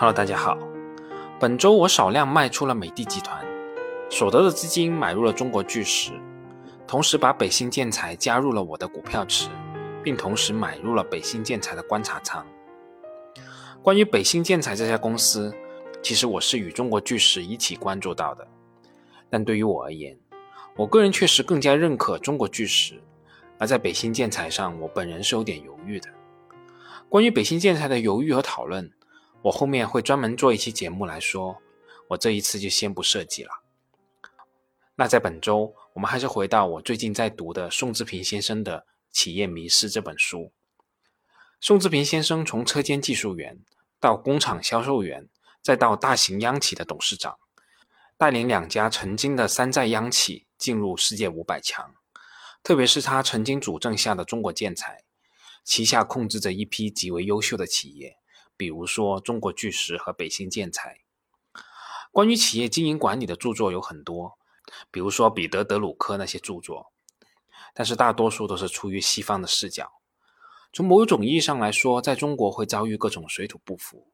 Hello，大家好。本周我少量卖出了美的集团，所得的资金买入了中国巨石，同时把北新建材加入了我的股票池，并同时买入了北新建材的观察仓。关于北新建材这家公司，其实我是与中国巨石一起关注到的，但对于我而言，我个人确实更加认可中国巨石，而在北新建材上，我本人是有点犹豫的。关于北新建材的犹豫和讨论。我后面会专门做一期节目来说，我这一次就先不设计了。那在本周，我们还是回到我最近在读的宋志平先生的《企业迷失》这本书。宋志平先生从车间技术员到工厂销售员，再到大型央企的董事长，带领两家曾经的山寨央企进入世界五百强。特别是他曾经主政下的中国建材，旗下控制着一批极为优秀的企业。比如说，中国巨石和北新建材。关于企业经营管理的著作有很多，比如说彼得·德鲁克那些著作，但是大多数都是出于西方的视角。从某种意义上来说，在中国会遭遇各种水土不服，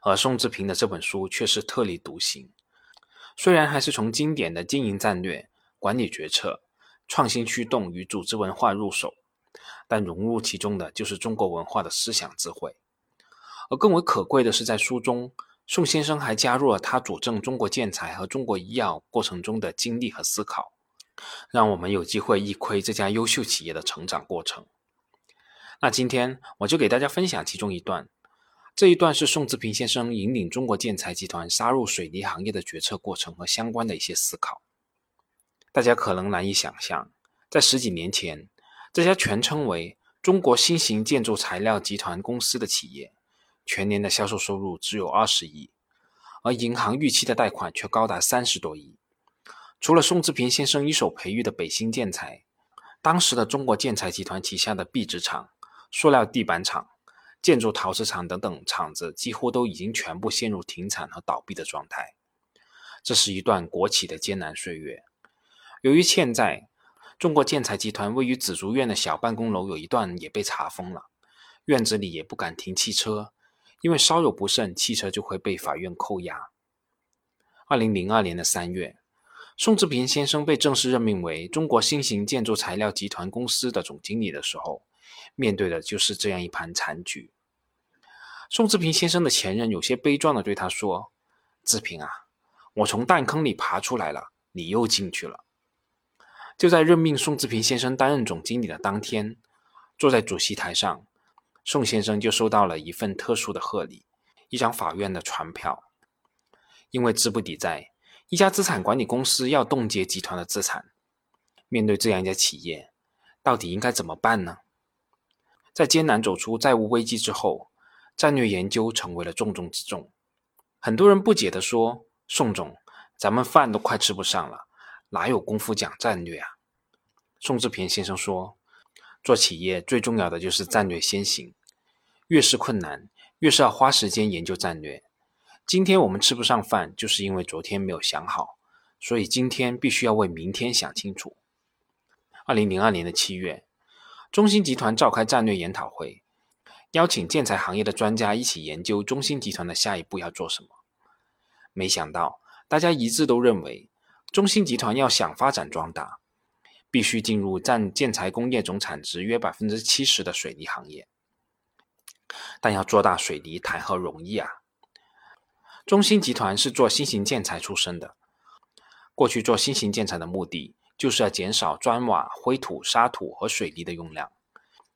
而宋志平的这本书却是特立独行。虽然还是从经典的经营战略、管理决策、创新驱动与组织文化入手，但融入其中的就是中国文化的思想智慧。而更为可贵的是，在书中，宋先生还加入了他主政中国建材和中国医药过程中的经历和思考，让我们有机会一窥这家优秀企业的成长过程。那今天我就给大家分享其中一段，这一段是宋志平先生引领中国建材集团杀入水泥行业的决策过程和相关的一些思考。大家可能难以想象，在十几年前，这家全称为中国新型建筑材料集团公司的企业。全年的销售收入只有二十亿，而银行预期的贷款却高达三十多亿。除了宋志平先生一手培育的北新建材，当时的中国建材集团旗下的壁纸厂、塑料地板厂、建筑陶瓷厂等等厂子，几乎都已经全部陷入停产和倒闭的状态。这是一段国企的艰难岁月。由于欠债，中国建材集团位于紫竹院的小办公楼有一段也被查封了，院子里也不敢停汽车。因为稍有不慎，汽车就会被法院扣押。二零零二年的三月，宋志平先生被正式任命为中国新型建筑材料集团公司的总经理的时候，面对的就是这样一盘残局。宋志平先生的前任有些悲壮地对他说：“志平啊，我从弹坑里爬出来了，你又进去了。”就在任命宋志平先生担任总经理的当天，坐在主席台上。宋先生就收到了一份特殊的贺礼，一张法院的传票。因为资不抵债，一家资产管理公司要冻结集团的资产。面对这样一家企业，到底应该怎么办呢？在艰难走出债务危机之后，战略研究成为了重中之重。很多人不解地说：“宋总，咱们饭都快吃不上了，哪有功夫讲战略啊？”宋志平先生说。做企业最重要的就是战略先行，越是困难，越是要花时间研究战略。今天我们吃不上饭，就是因为昨天没有想好，所以今天必须要为明天想清楚。二零零二年的七月，中芯集团召开战略研讨会，邀请建材行业的专家一起研究中芯集团的下一步要做什么。没想到，大家一致都认为，中芯集团要想发展壮大。必须进入占建材工业总产值约百分之七十的水泥行业，但要做大水泥谈何容易啊！中兴集团是做新型建材出身的，过去做新型建材的目的就是要减少砖瓦、灰土、沙土和水泥的用量，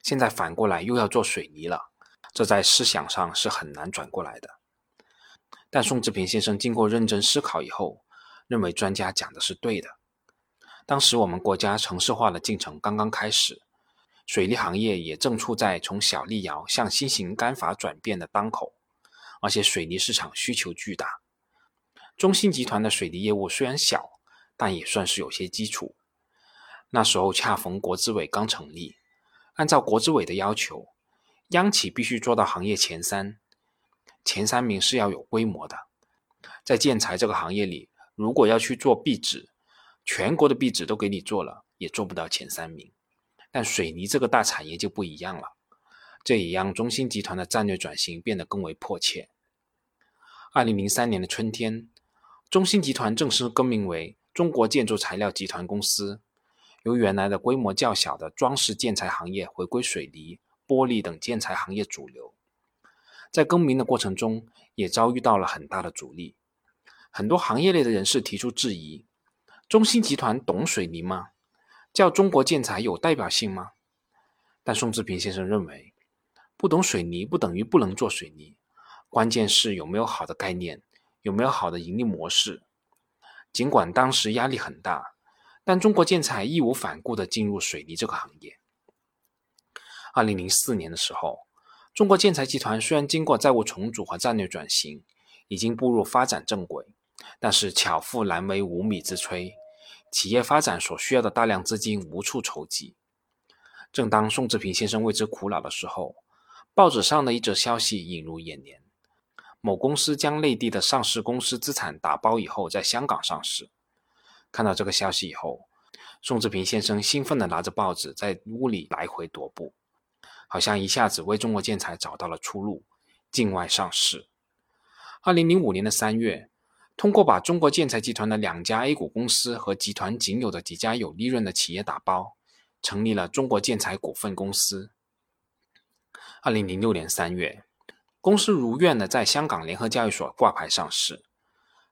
现在反过来又要做水泥了，这在思想上是很难转过来的。但宋志平先生经过认真思考以后，认为专家讲的是对的。当时我们国家城市化的进程刚刚开始，水利行业也正处在从小立窑向新型干法转变的当口，而且水泥市场需求巨大。中芯集团的水泥业务虽然小，但也算是有些基础。那时候恰逢国资委刚成立，按照国资委的要求，央企必须做到行业前三，前三名是要有规模的。在建材这个行业里，如果要去做壁纸，全国的壁纸都给你做了，也做不到前三名。但水泥这个大产业就不一样了，这也让中芯集团的战略转型变得更为迫切。二零零三年的春天，中兴集团正式更名为中国建筑材料集团公司，由原来的规模较小的装饰建材行业回归水泥、玻璃等建材行业主流。在更名的过程中，也遭遇到了很大的阻力，很多行业内的人士提出质疑：中兴集团懂水泥吗？叫中国建材有代表性吗？但宋志平先生认为，不懂水泥不等于不能做水泥。关键是有没有好的概念，有没有好的盈利模式。尽管当时压力很大，但中国建材义无反顾地进入水泥这个行业。二零零四年的时候，中国建材集团虽然经过债务重组和战略转型，已经步入发展正轨，但是巧妇难为无米之炊，企业发展所需要的大量资金无处筹集。正当宋志平先生为之苦恼的时候，报纸上的一则消息映入眼帘。某公司将内地的上市公司资产打包以后，在香港上市。看到这个消息以后，宋志平先生兴奋地拿着报纸在屋里来回踱步，好像一下子为中国建材找到了出路——境外上市。二零零五年的三月，通过把中国建材集团的两家 A 股公司和集团仅有的几家有利润的企业打包，成立了中国建材股份公司。二零零六年三月。公司如愿的在香港联合交易所挂牌上市。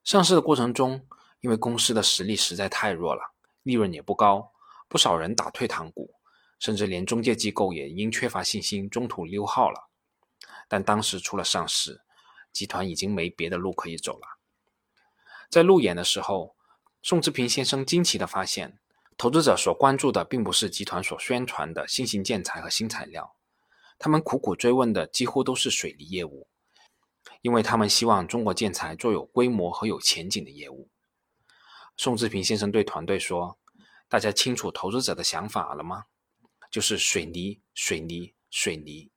上市的过程中，因为公司的实力实在太弱了，利润也不高，不少人打退堂鼓，甚至连中介机构也因缺乏信心中途溜号了。但当时除了上市，集团已经没别的路可以走了。在路演的时候，宋志平先生惊奇地发现，投资者所关注的并不是集团所宣传的新型建材和新材料。他们苦苦追问的几乎都是水泥业务，因为他们希望中国建材做有规模和有前景的业务。宋志平先生对团队说：“大家清楚投资者的想法了吗？就是水泥，水泥，水泥。”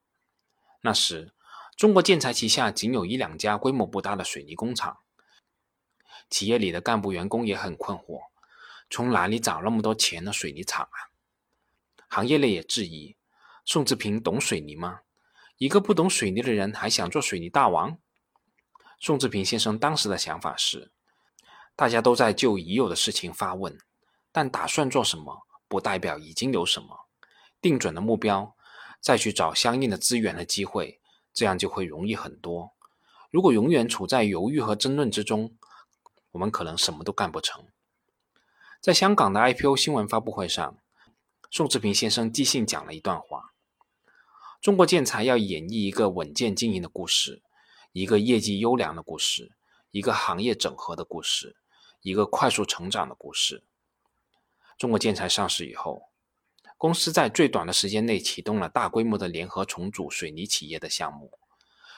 那时，中国建材旗下仅有一两家规模不大的水泥工厂，企业里的干部员工也很困惑：从哪里找那么多钱的水泥厂啊？行业内也质疑。宋志平懂水泥吗？一个不懂水泥的人还想做水泥大王？宋志平先生当时的想法是：大家都在就已有的事情发问，但打算做什么不代表已经有什么。定准了目标，再去找相应的资源和机会，这样就会容易很多。如果永远处在犹豫和争论之中，我们可能什么都干不成。在香港的 IPO 新闻发布会上，宋志平先生即兴讲了一段话。中国建材要演绎一个稳健经营的故事，一个业绩优良的故事，一个行业整合的故事，一个快速成长的故事。中国建材上市以后，公司在最短的时间内启动了大规模的联合重组水泥企业的项目，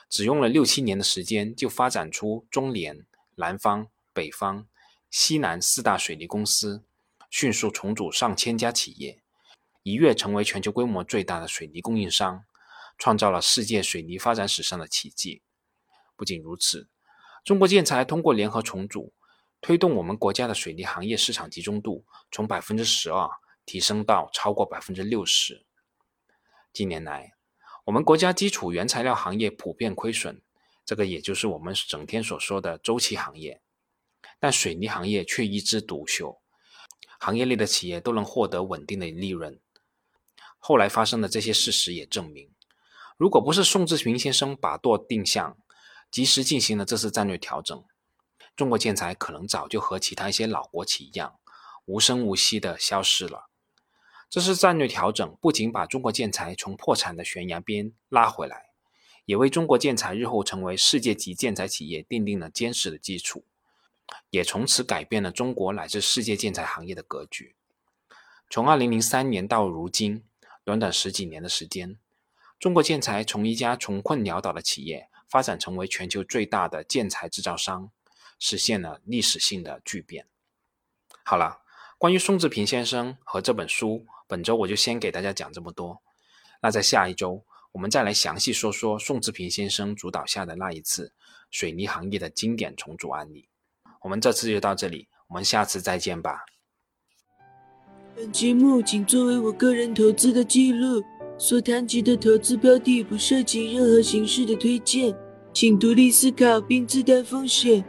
只用了六七年的时间，就发展出中联、南方、北方、西南四大水泥公司，迅速重组上千家企业，一跃成为全球规模最大的水泥供应商。创造了世界水泥发展史上的奇迹。不仅如此，中国建材通过联合重组，推动我们国家的水泥行业市场集中度从百分之十二提升到超过百分之六十。近年来，我们国家基础原材料行业普遍亏损，这个也就是我们整天所说的周期行业。但水泥行业却一枝独秀，行业内的企业都能获得稳定的利润。后来发生的这些事实也证明。如果不是宋志平先生把舵定向，及时进行了这次战略调整，中国建材可能早就和其他一些老国企一样，无声无息地消失了。这次战略调整不仅把中国建材从破产的悬崖边拉回来，也为中国建材日后成为世界级建材企业奠定了坚实的基础，也从此改变了中国乃至世界建材行业的格局。从2003年到如今，短短十几年的时间。中国建材从一家穷困潦倒的企业发展成为全球最大的建材制造商，实现了历史性的巨变。好了，关于宋志平先生和这本书，本周我就先给大家讲这么多。那在下一周，我们再来详细说说宋志平先生主导下的那一次水泥行业的经典重组案例。我们这次就到这里，我们下次再见吧。本节目仅作为我个人投资的记录。所谈及的投资标的不涉及任何形式的推荐。请独立思考并自担风险。